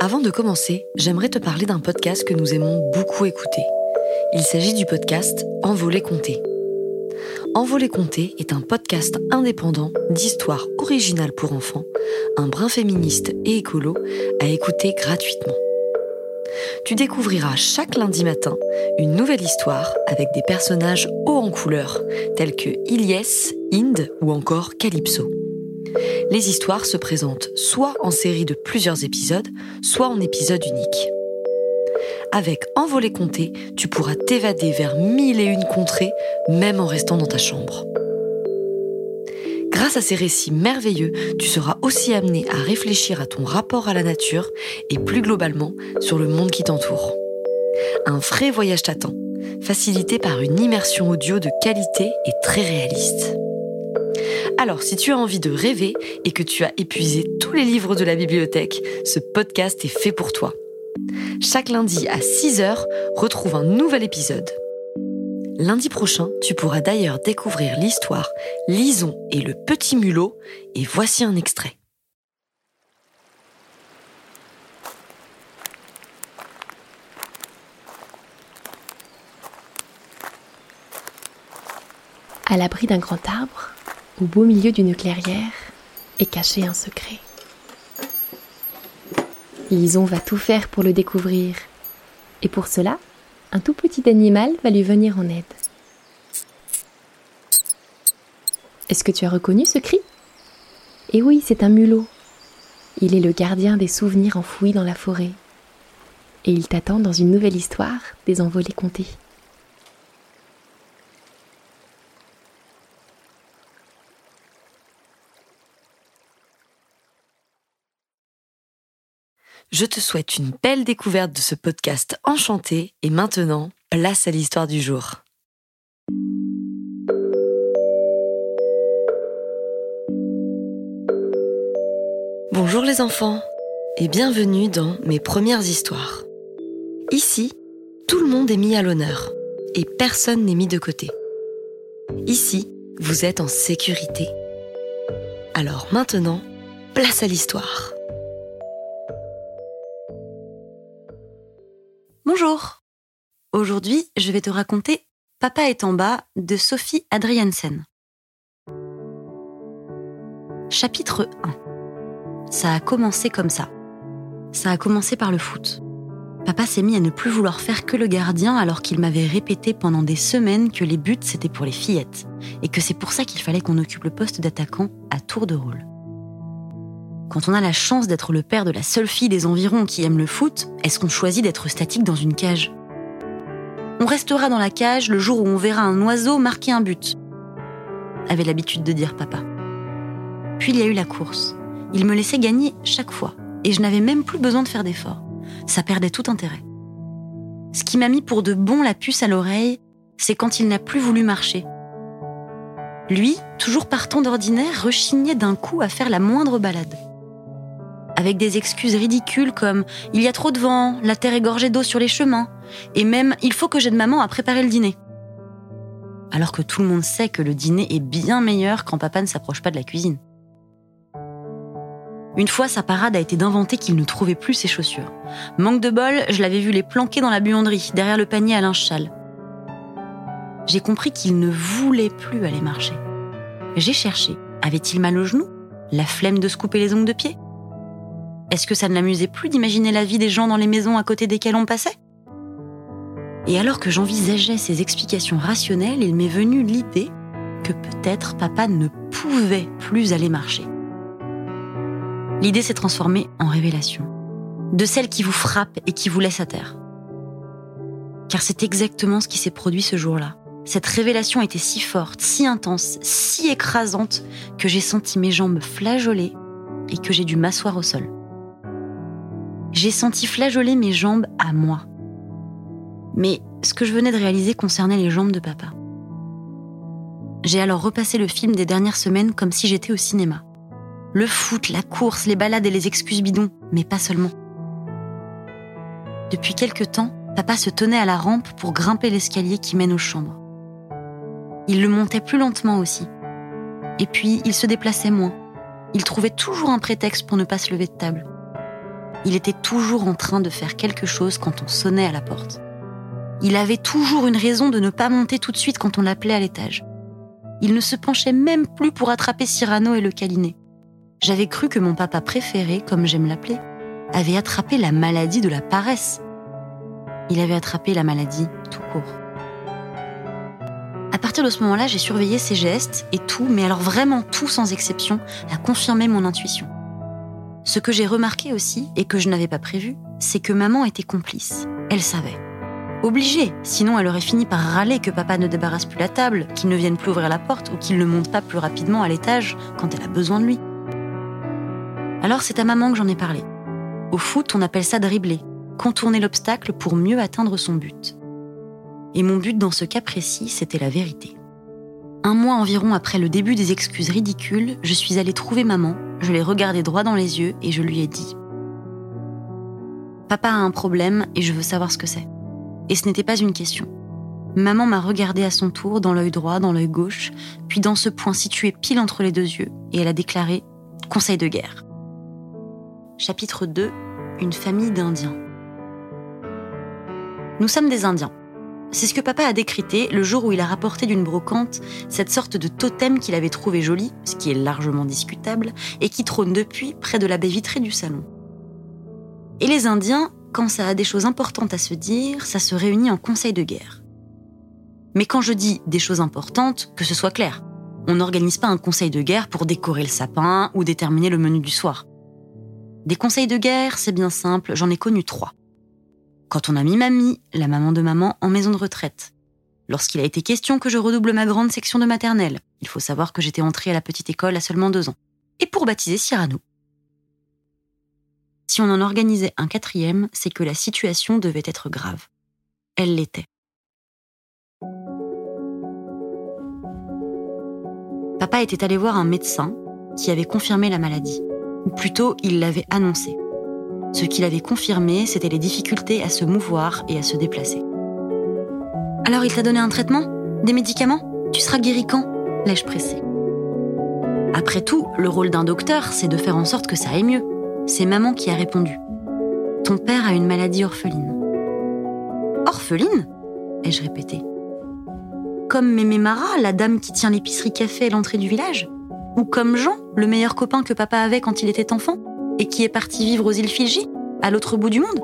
Avant de commencer, j'aimerais te parler d'un podcast que nous aimons beaucoup écouter. Il s'agit du podcast Envolé Comté. Envolé Comté est un podcast indépendant d'histoire originale pour enfants, un brin féministe et écolo à écouter gratuitement. Tu découvriras chaque lundi matin une nouvelle histoire avec des personnages hauts en couleur, tels que Ilyes, Inde ou encore Calypso. Les histoires se présentent soit en série de plusieurs épisodes, soit en épisode unique. Avec Envolé Comté, tu pourras t'évader vers mille et une contrées, même en restant dans ta chambre. Grâce à ces récits merveilleux, tu seras aussi amené à réfléchir à ton rapport à la nature et plus globalement sur le monde qui t'entoure. Un vrai voyage t'attend, facilité par une immersion audio de qualité et très réaliste. Alors, si tu as envie de rêver et que tu as épuisé tous les livres de la bibliothèque, ce podcast est fait pour toi. Chaque lundi à 6h, retrouve un nouvel épisode. Lundi prochain, tu pourras d'ailleurs découvrir l'histoire Lison et le petit mulot, et voici un extrait. À l'abri d'un grand arbre, au beau milieu d'une clairière, est caché un secret. Lison va tout faire pour le découvrir. Et pour cela, un tout petit animal va lui venir en aide. Est-ce que tu as reconnu ce cri? Eh oui, c'est un mulot. Il est le gardien des souvenirs enfouis dans la forêt. Et il t'attend dans une nouvelle histoire des envolées comptées. Je te souhaite une belle découverte de ce podcast enchanté et maintenant, place à l'histoire du jour. Bonjour les enfants et bienvenue dans mes premières histoires. Ici, tout le monde est mis à l'honneur et personne n'est mis de côté. Ici, vous êtes en sécurité. Alors maintenant, place à l'histoire. Aujourd'hui, je vais te raconter Papa est en bas de Sophie Adriansen. Chapitre 1 Ça a commencé comme ça. Ça a commencé par le foot. Papa s'est mis à ne plus vouloir faire que le gardien alors qu'il m'avait répété pendant des semaines que les buts c'était pour les fillettes et que c'est pour ça qu'il fallait qu'on occupe le poste d'attaquant à tour de rôle. Quand on a la chance d'être le père de la seule fille des environs qui aime le foot, est-ce qu'on choisit d'être statique dans une cage? On restera dans la cage le jour où on verra un oiseau marquer un but, avait l'habitude de dire papa. Puis il y a eu la course. Il me laissait gagner chaque fois, et je n'avais même plus besoin de faire d'efforts. Ça perdait tout intérêt. Ce qui m'a mis pour de bon la puce à l'oreille, c'est quand il n'a plus voulu marcher. Lui, toujours partant d'ordinaire, rechignait d'un coup à faire la moindre balade avec des excuses ridicules comme il y a trop de vent, la terre est gorgée d'eau sur les chemins, et même il faut que j'aide maman à préparer le dîner. Alors que tout le monde sait que le dîner est bien meilleur quand papa ne s'approche pas de la cuisine. Une fois, sa parade a été d'inventer qu'il ne trouvait plus ses chaussures. Manque de bol, je l'avais vu les planquer dans la buanderie, derrière le panier à linge châle. J'ai compris qu'il ne voulait plus aller marcher. J'ai cherché. Avait-il mal au genou? La flemme de se couper les ongles de pied? Est-ce que ça ne l'amusait plus d'imaginer la vie des gens dans les maisons à côté desquelles on passait? Et alors que j'envisageais ces explications rationnelles, il m'est venu l'idée que peut-être papa ne pouvait plus aller marcher. L'idée s'est transformée en révélation, de celle qui vous frappe et qui vous laisse à terre. Car c'est exactement ce qui s'est produit ce jour-là. Cette révélation était si forte, si intense, si écrasante que j'ai senti mes jambes flageoler et que j'ai dû m'asseoir au sol j'ai senti flageoler mes jambes à moi. Mais ce que je venais de réaliser concernait les jambes de papa. J'ai alors repassé le film des dernières semaines comme si j'étais au cinéma. Le foot, la course, les balades et les excuses bidons, mais pas seulement. Depuis quelque temps, papa se tenait à la rampe pour grimper l'escalier qui mène aux chambres. Il le montait plus lentement aussi. Et puis, il se déplaçait moins. Il trouvait toujours un prétexte pour ne pas se lever de table. Il était toujours en train de faire quelque chose quand on sonnait à la porte. Il avait toujours une raison de ne pas monter tout de suite quand on l'appelait à l'étage. Il ne se penchait même plus pour attraper Cyrano et le câliner. J'avais cru que mon papa préféré, comme j'aime l'appeler, avait attrapé la maladie de la paresse. Il avait attrapé la maladie tout court. À partir de ce moment-là, j'ai surveillé ses gestes et tout, mais alors vraiment tout sans exception, a confirmé mon intuition. Ce que j'ai remarqué aussi, et que je n'avais pas prévu, c'est que maman était complice. Elle savait. Obligée, sinon elle aurait fini par râler que papa ne débarrasse plus la table, qu'il ne vienne plus ouvrir la porte ou qu'il ne monte pas plus rapidement à l'étage quand elle a besoin de lui. Alors c'est à maman que j'en ai parlé. Au foot, on appelle ça dribbler, contourner l'obstacle pour mieux atteindre son but. Et mon but dans ce cas précis, c'était la vérité. Un mois environ après le début des excuses ridicules, je suis allée trouver maman, je l'ai regardée droit dans les yeux et je lui ai dit Papa a un problème et je veux savoir ce que c'est. Et ce n'était pas une question. Maman m'a regardée à son tour, dans l'œil droit, dans l'œil gauche, puis dans ce point situé pile entre les deux yeux, et elle a déclaré Conseil de guerre. Chapitre 2 Une famille d'Indiens. Nous sommes des Indiens. C'est ce que papa a décrité le jour où il a rapporté d'une brocante cette sorte de totem qu'il avait trouvé joli, ce qui est largement discutable, et qui trône depuis près de la baie vitrée du salon. Et les Indiens, quand ça a des choses importantes à se dire, ça se réunit en conseil de guerre. Mais quand je dis des choses importantes, que ce soit clair, on n'organise pas un conseil de guerre pour décorer le sapin ou déterminer le menu du soir. Des conseils de guerre, c'est bien simple, j'en ai connu trois quand on a mis mamie, la maman de maman, en maison de retraite. Lorsqu'il a été question que je redouble ma grande section de maternelle, il faut savoir que j'étais entrée à la petite école à seulement deux ans. Et pour baptiser Cyrano. Si on en organisait un quatrième, c'est que la situation devait être grave. Elle l'était. Papa était allé voir un médecin qui avait confirmé la maladie. Ou plutôt, il l'avait annoncé. Ce qu'il avait confirmé, c'était les difficultés à se mouvoir et à se déplacer. Alors il t'a donné un traitement? Des médicaments? Tu seras guéri quand? L'ai-je pressé? Après tout, le rôle d'un docteur, c'est de faire en sorte que ça aille mieux. C'est maman qui a répondu. Ton père a une maladie orpheline. Orpheline? Ai-je répété. Comme Mémé Mara, la dame qui tient l'épicerie café à l'entrée du village? Ou comme Jean, le meilleur copain que papa avait quand il était enfant? Et qui est parti vivre aux îles Fidji, à l'autre bout du monde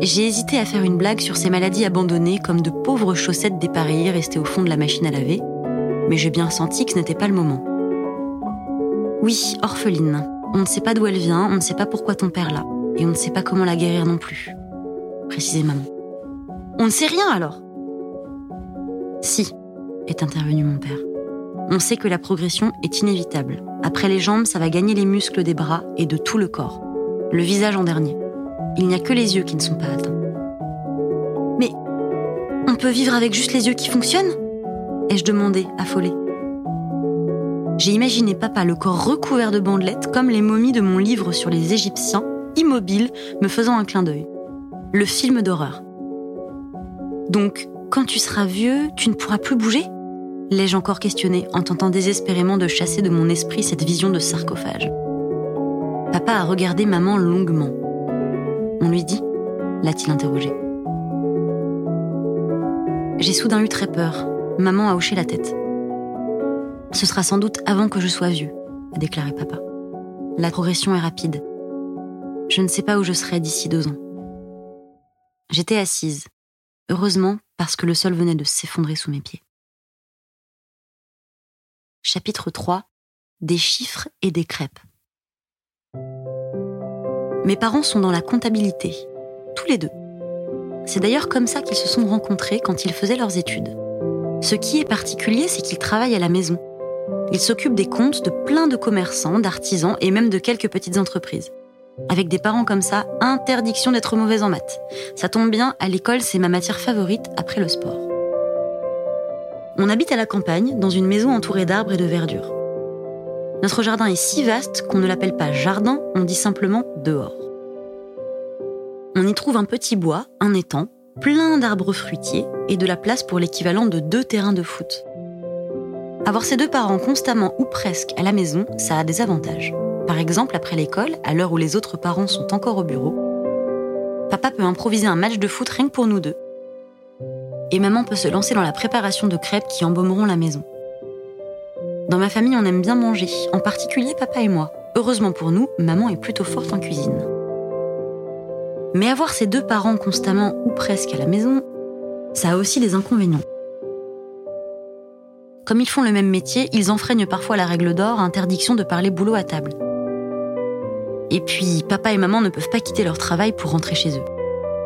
J'ai hésité à faire une blague sur ces maladies abandonnées comme de pauvres chaussettes dépareillées restées au fond de la machine à laver, mais j'ai bien senti que ce n'était pas le moment. Oui, orpheline. On ne sait pas d'où elle vient, on ne sait pas pourquoi ton père l'a, et on ne sait pas comment la guérir non plus. Précisait maman. On ne sait rien alors Si, est intervenu mon père. On sait que la progression est inévitable. Après les jambes, ça va gagner les muscles des bras et de tout le corps. Le visage en dernier. Il n'y a que les yeux qui ne sont pas atteints. Mais on peut vivre avec juste les yeux qui fonctionnent? Ai-je demandé, affolée. J'ai imaginé papa le corps recouvert de bandelettes comme les momies de mon livre sur les Égyptiens, immobile, me faisant un clin d'œil. Le film d'horreur. Donc, quand tu seras vieux, tu ne pourras plus bouger? L'ai-je encore questionné en tentant désespérément de chasser de mon esprit cette vision de sarcophage. Papa a regardé maman longuement. On lui dit l'a-t-il interrogé. J'ai soudain eu très peur. Maman a hoché la tête. Ce sera sans doute avant que je sois vieux, a déclaré papa. La progression est rapide. Je ne sais pas où je serai d'ici deux ans. J'étais assise, heureusement parce que le sol venait de s'effondrer sous mes pieds chapitre 3 Des chiffres et des crêpes. Mes parents sont dans la comptabilité, tous les deux. C'est d'ailleurs comme ça qu'ils se sont rencontrés quand ils faisaient leurs études. Ce qui est particulier, c'est qu'ils travaillent à la maison. Ils s'occupent des comptes de plein de commerçants, d'artisans et même de quelques petites entreprises. Avec des parents comme ça, interdiction d'être mauvais en maths. Ça tombe bien, à l'école, c'est ma matière favorite après le sport. On habite à la campagne, dans une maison entourée d'arbres et de verdure. Notre jardin est si vaste qu'on ne l'appelle pas jardin, on dit simplement dehors. On y trouve un petit bois, un étang, plein d'arbres fruitiers et de la place pour l'équivalent de deux terrains de foot. Avoir ses deux parents constamment ou presque à la maison, ça a des avantages. Par exemple, après l'école, à l'heure où les autres parents sont encore au bureau, papa peut improviser un match de foot rien que pour nous deux. Et maman peut se lancer dans la préparation de crêpes qui embaumeront la maison. Dans ma famille, on aime bien manger, en particulier papa et moi. Heureusement pour nous, maman est plutôt forte en cuisine. Mais avoir ses deux parents constamment ou presque à la maison, ça a aussi des inconvénients. Comme ils font le même métier, ils enfreignent parfois la règle d'or, interdiction de parler boulot à table. Et puis, papa et maman ne peuvent pas quitter leur travail pour rentrer chez eux.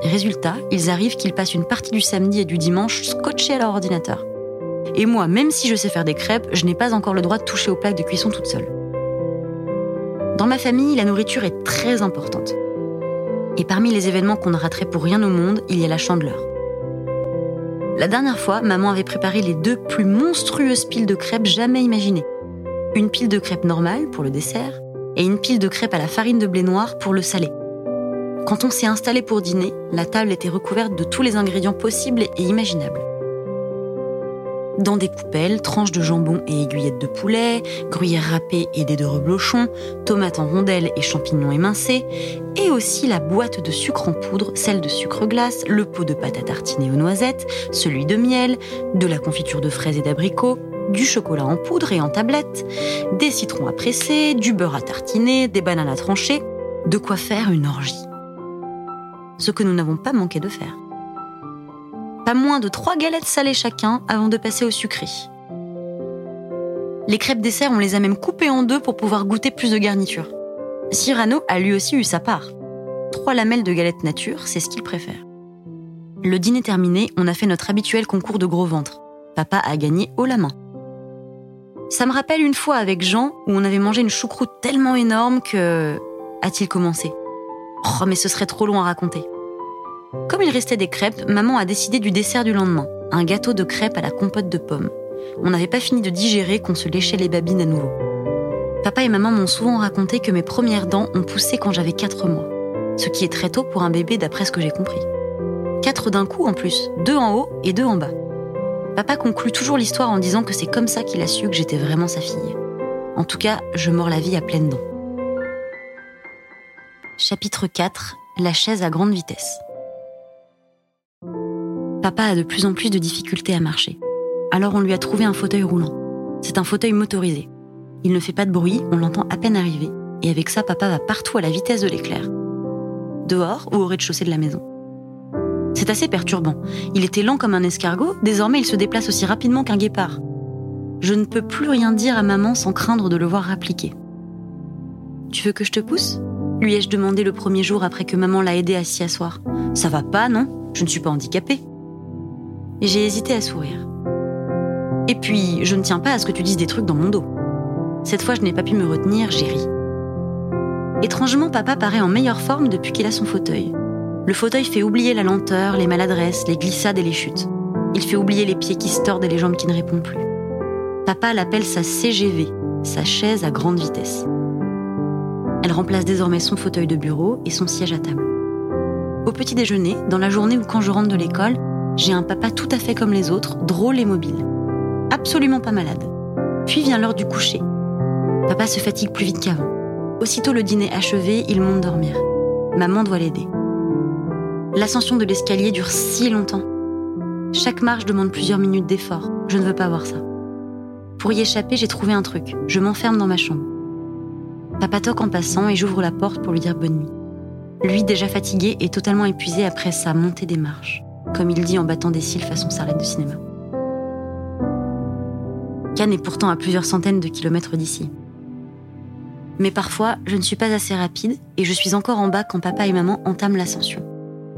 Résultat, ils arrivent qu'ils passent une partie du samedi et du dimanche scotchés à leur ordinateur. Et moi, même si je sais faire des crêpes, je n'ai pas encore le droit de toucher aux plaques de cuisson toute seule. Dans ma famille, la nourriture est très importante. Et parmi les événements qu'on ne raterait pour rien au monde, il y a la chandeleur. La dernière fois, maman avait préparé les deux plus monstrueuses piles de crêpes jamais imaginées. Une pile de crêpes normale pour le dessert et une pile de crêpes à la farine de blé noir pour le salé. Quand on s'est installé pour dîner, la table était recouverte de tous les ingrédients possibles et imaginables. Dans des coupelles, tranches de jambon et aiguillettes de poulet, gruyère râpée et des de reblochons, tomates en rondelles et champignons émincés, et aussi la boîte de sucre en poudre, celle de sucre glace, le pot de pâte à tartiner aux noisettes, celui de miel, de la confiture de fraises et d'abricots, du chocolat en poudre et en tablette, des citrons à presser, du beurre à tartiner, des bananes à trancher, de quoi faire une orgie. Ce que nous n'avons pas manqué de faire. Pas moins de trois galettes salées chacun avant de passer au sucré. Les crêpes dessert, on les a même coupées en deux pour pouvoir goûter plus de garniture. Cyrano a lui aussi eu sa part. Trois lamelles de galettes nature, c'est ce qu'il préfère. Le dîner terminé, on a fait notre habituel concours de gros ventre. Papa a gagné haut la main. Ça me rappelle une fois avec Jean où on avait mangé une choucroute tellement énorme que... a-t-il commencé? Oh, mais ce serait trop long à raconter. Comme il restait des crêpes, maman a décidé du dessert du lendemain, un gâteau de crêpes à la compote de pommes. On n'avait pas fini de digérer qu'on se léchait les babines à nouveau. Papa et maman m'ont souvent raconté que mes premières dents ont poussé quand j'avais 4 mois, ce qui est très tôt pour un bébé d'après ce que j'ai compris. Quatre d'un coup en plus, deux en haut et deux en bas. Papa conclut toujours l'histoire en disant que c'est comme ça qu'il a su que j'étais vraiment sa fille. En tout cas, je mords la vie à pleines dents. Chapitre 4 La chaise à grande vitesse. Papa a de plus en plus de difficultés à marcher. Alors on lui a trouvé un fauteuil roulant. C'est un fauteuil motorisé. Il ne fait pas de bruit, on l'entend à peine arriver. Et avec ça, papa va partout à la vitesse de l'éclair. Dehors ou au rez-de-chaussée de la maison. C'est assez perturbant. Il était lent comme un escargot, désormais il se déplace aussi rapidement qu'un guépard. Je ne peux plus rien dire à maman sans craindre de le voir appliquer. Tu veux que je te pousse? Lui ai-je demandé le premier jour après que maman l'a aidé à s'y asseoir. Ça va pas, non? Je ne suis pas handicapée. J'ai hésité à sourire. Et puis, je ne tiens pas à ce que tu dises des trucs dans mon dos. Cette fois, je n'ai pas pu me retenir, j'ai ri. Étrangement, papa paraît en meilleure forme depuis qu'il a son fauteuil. Le fauteuil fait oublier la lenteur, les maladresses, les glissades et les chutes. Il fait oublier les pieds qui se tordent et les jambes qui ne répondent plus. Papa l'appelle sa CGV, sa chaise à grande vitesse. Elle remplace désormais son fauteuil de bureau et son siège à table. Au petit déjeuner, dans la journée ou quand je rentre de l'école, j'ai un papa tout à fait comme les autres, drôle et mobile. Absolument pas malade. Puis vient l'heure du coucher. Papa se fatigue plus vite qu'avant. Aussitôt le dîner achevé, il monte dormir. Maman doit l'aider. L'ascension de l'escalier dure si longtemps. Chaque marche demande plusieurs minutes d'effort. Je ne veux pas voir ça. Pour y échapper, j'ai trouvé un truc. Je m'enferme dans ma chambre. Papa toque en passant et j'ouvre la porte pour lui dire bonne nuit. Lui, déjà fatigué et totalement épuisé après sa montée des marches, comme il dit en battant des cils façon sarlette de cinéma. Cannes est pourtant à plusieurs centaines de kilomètres d'ici. Mais parfois, je ne suis pas assez rapide et je suis encore en bas quand papa et maman entament l'ascension.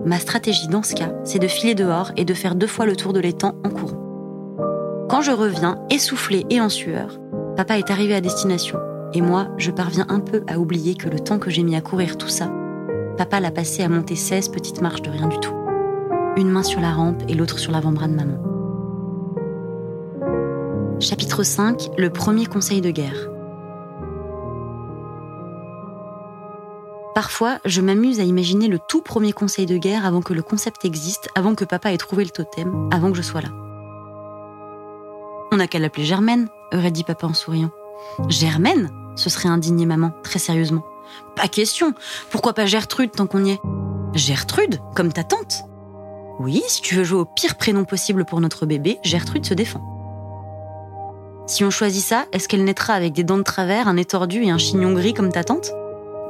Ma stratégie dans ce cas, c'est de filer dehors et de faire deux fois le tour de l'étang en courant. Quand je reviens, essoufflé et en sueur, papa est arrivé à destination et moi, je parviens un peu à oublier que le temps que j'ai mis à courir tout ça, papa l'a passé à monter 16 petites marches de rien du tout. Une main sur la rampe et l'autre sur l'avant-bras de maman. Chapitre 5 Le premier conseil de guerre. Parfois, je m'amuse à imaginer le tout premier conseil de guerre avant que le concept existe, avant que papa ait trouvé le totem, avant que je sois là. On n'a qu'à l'appeler Germaine, aurait dit papa en souriant. Germaine? Se serait indignée maman, très sérieusement. Pas question. Pourquoi pas Gertrude tant qu'on y est? Gertrude, comme ta tante Oui, si tu veux jouer au pire prénom possible pour notre bébé, Gertrude se défend. Si on choisit ça, est-ce qu'elle naîtra avec des dents de travers, un nez tordu et un chignon gris comme ta tante?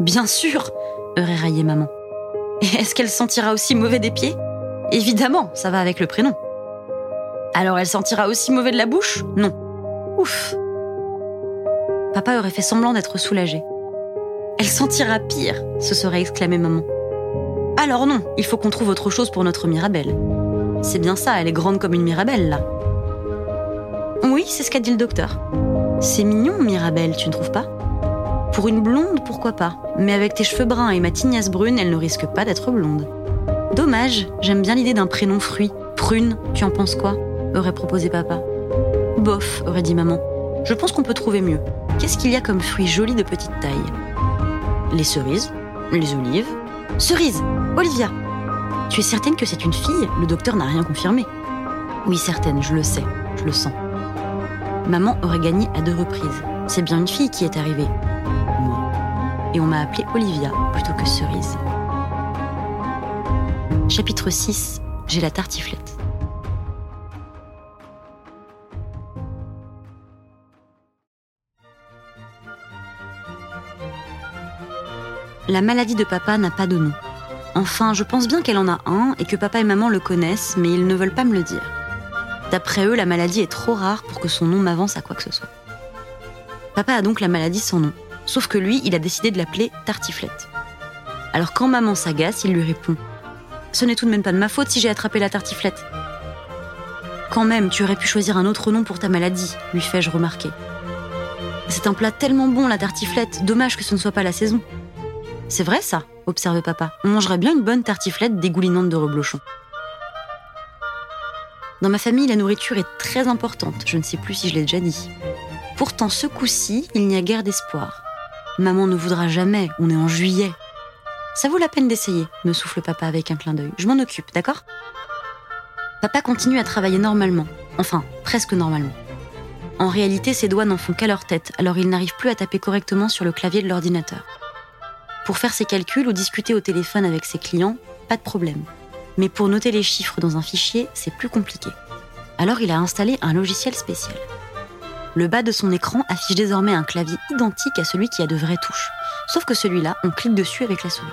Bien sûr aurait raillé maman. Et est-ce qu'elle sentira aussi mauvais des pieds? Évidemment, ça va avec le prénom. Alors elle sentira aussi mauvais de la bouche? Non. Ouf Papa aurait fait semblant d'être soulagé. Elle sentira pire, se serait exclamé maman. Alors non, il faut qu'on trouve autre chose pour notre Mirabelle. C'est bien ça, elle est grande comme une Mirabelle, là. Oui, c'est ce qu'a dit le docteur. C'est mignon, Mirabelle, tu ne trouves pas? Pour une blonde, pourquoi pas? Mais avec tes cheveux bruns et ma tignasse brune, elle ne risque pas d'être blonde. Dommage, j'aime bien l'idée d'un prénom fruit. Prune, tu en penses quoi? Aurait proposé papa. Bof, aurait dit maman. Je pense qu'on peut trouver mieux. Qu'est-ce qu'il y a comme fruits jolis de petite taille? Les cerises, les olives. Cerises Olivia Tu es certaine que c'est une fille? Le docteur n'a rien confirmé. Oui, certaine, je le sais, je le sens. Maman aurait gagné à deux reprises. C'est bien une fille qui est arrivée. Moi. Et on m'a appelée Olivia plutôt que Cerise. Chapitre 6 J'ai la tartiflette. La maladie de papa n'a pas de nom. Enfin, je pense bien qu'elle en a un et que papa et maman le connaissent, mais ils ne veulent pas me le dire. D'après eux, la maladie est trop rare pour que son nom m'avance à quoi que ce soit. Papa a donc la maladie sans nom, sauf que lui, il a décidé de l'appeler tartiflette. Alors quand maman s'agace, il lui répond Ce n'est tout de même pas de ma faute si j'ai attrapé la tartiflette. Quand même, tu aurais pu choisir un autre nom pour ta maladie, lui fais-je remarquer. C'est un plat tellement bon, la tartiflette, dommage que ce ne soit pas la saison. C'est vrai ça, observe papa. On mangerait bien une bonne tartiflette dégoulinante de reblochon. Dans ma famille, la nourriture est très importante, je ne sais plus si je l'ai déjà dit. Pourtant, ce coup-ci, il n'y a guère d'espoir. Maman ne voudra jamais, on est en juillet. Ça vaut la peine d'essayer, me souffle papa avec un clin d'œil. Je m'en occupe, d'accord? Papa continue à travailler normalement, enfin, presque normalement. En réalité, ses doigts n'en font qu'à leur tête, alors il n'arrive plus à taper correctement sur le clavier de l'ordinateur. Pour faire ses calculs ou discuter au téléphone avec ses clients, pas de problème. Mais pour noter les chiffres dans un fichier, c'est plus compliqué. Alors il a installé un logiciel spécial. Le bas de son écran affiche désormais un clavier identique à celui qui a de vraies touches. Sauf que celui-là, on clique dessus avec la souris.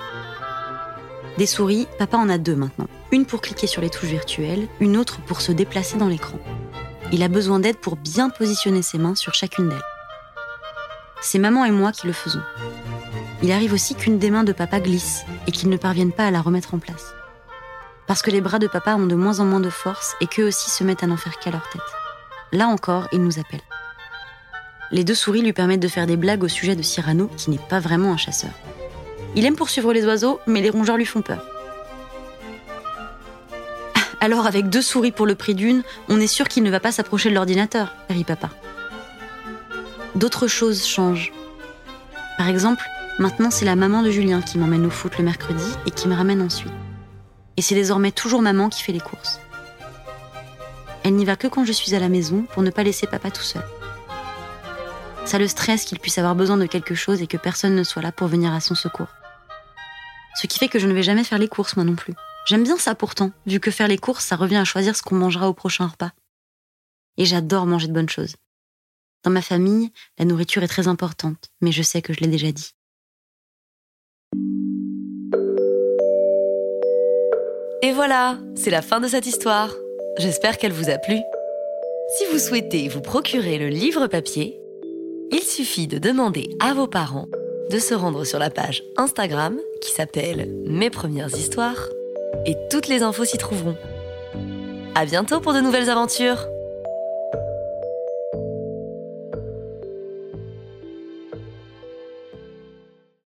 Des souris, papa en a deux maintenant. Une pour cliquer sur les touches virtuelles, une autre pour se déplacer dans l'écran. Il a besoin d'aide pour bien positionner ses mains sur chacune d'elles. C'est maman et moi qui le faisons il arrive aussi qu'une des mains de papa glisse et qu'ils ne parviennent pas à la remettre en place. Parce que les bras de papa ont de moins en moins de force et qu'eux aussi se mettent à n'en faire qu'à leur tête. Là encore, il nous appelle. Les deux souris lui permettent de faire des blagues au sujet de Cyrano, qui n'est pas vraiment un chasseur. Il aime poursuivre les oiseaux, mais les rongeurs lui font peur. Alors, avec deux souris pour le prix d'une, on est sûr qu'il ne va pas s'approcher de l'ordinateur, rit papa. D'autres choses changent. Par exemple, Maintenant, c'est la maman de Julien qui m'emmène au foot le mercredi et qui me ramène ensuite. Et c'est désormais toujours maman qui fait les courses. Elle n'y va que quand je suis à la maison pour ne pas laisser papa tout seul. Ça le stresse qu'il puisse avoir besoin de quelque chose et que personne ne soit là pour venir à son secours. Ce qui fait que je ne vais jamais faire les courses moi non plus. J'aime bien ça pourtant, vu que faire les courses, ça revient à choisir ce qu'on mangera au prochain repas. Et j'adore manger de bonnes choses. Dans ma famille, la nourriture est très importante, mais je sais que je l'ai déjà dit. Et voilà, c'est la fin de cette histoire. J'espère qu'elle vous a plu. Si vous souhaitez vous procurer le livre papier, il suffit de demander à vos parents de se rendre sur la page Instagram qui s'appelle Mes premières histoires et toutes les infos s'y trouveront. À bientôt pour de nouvelles aventures!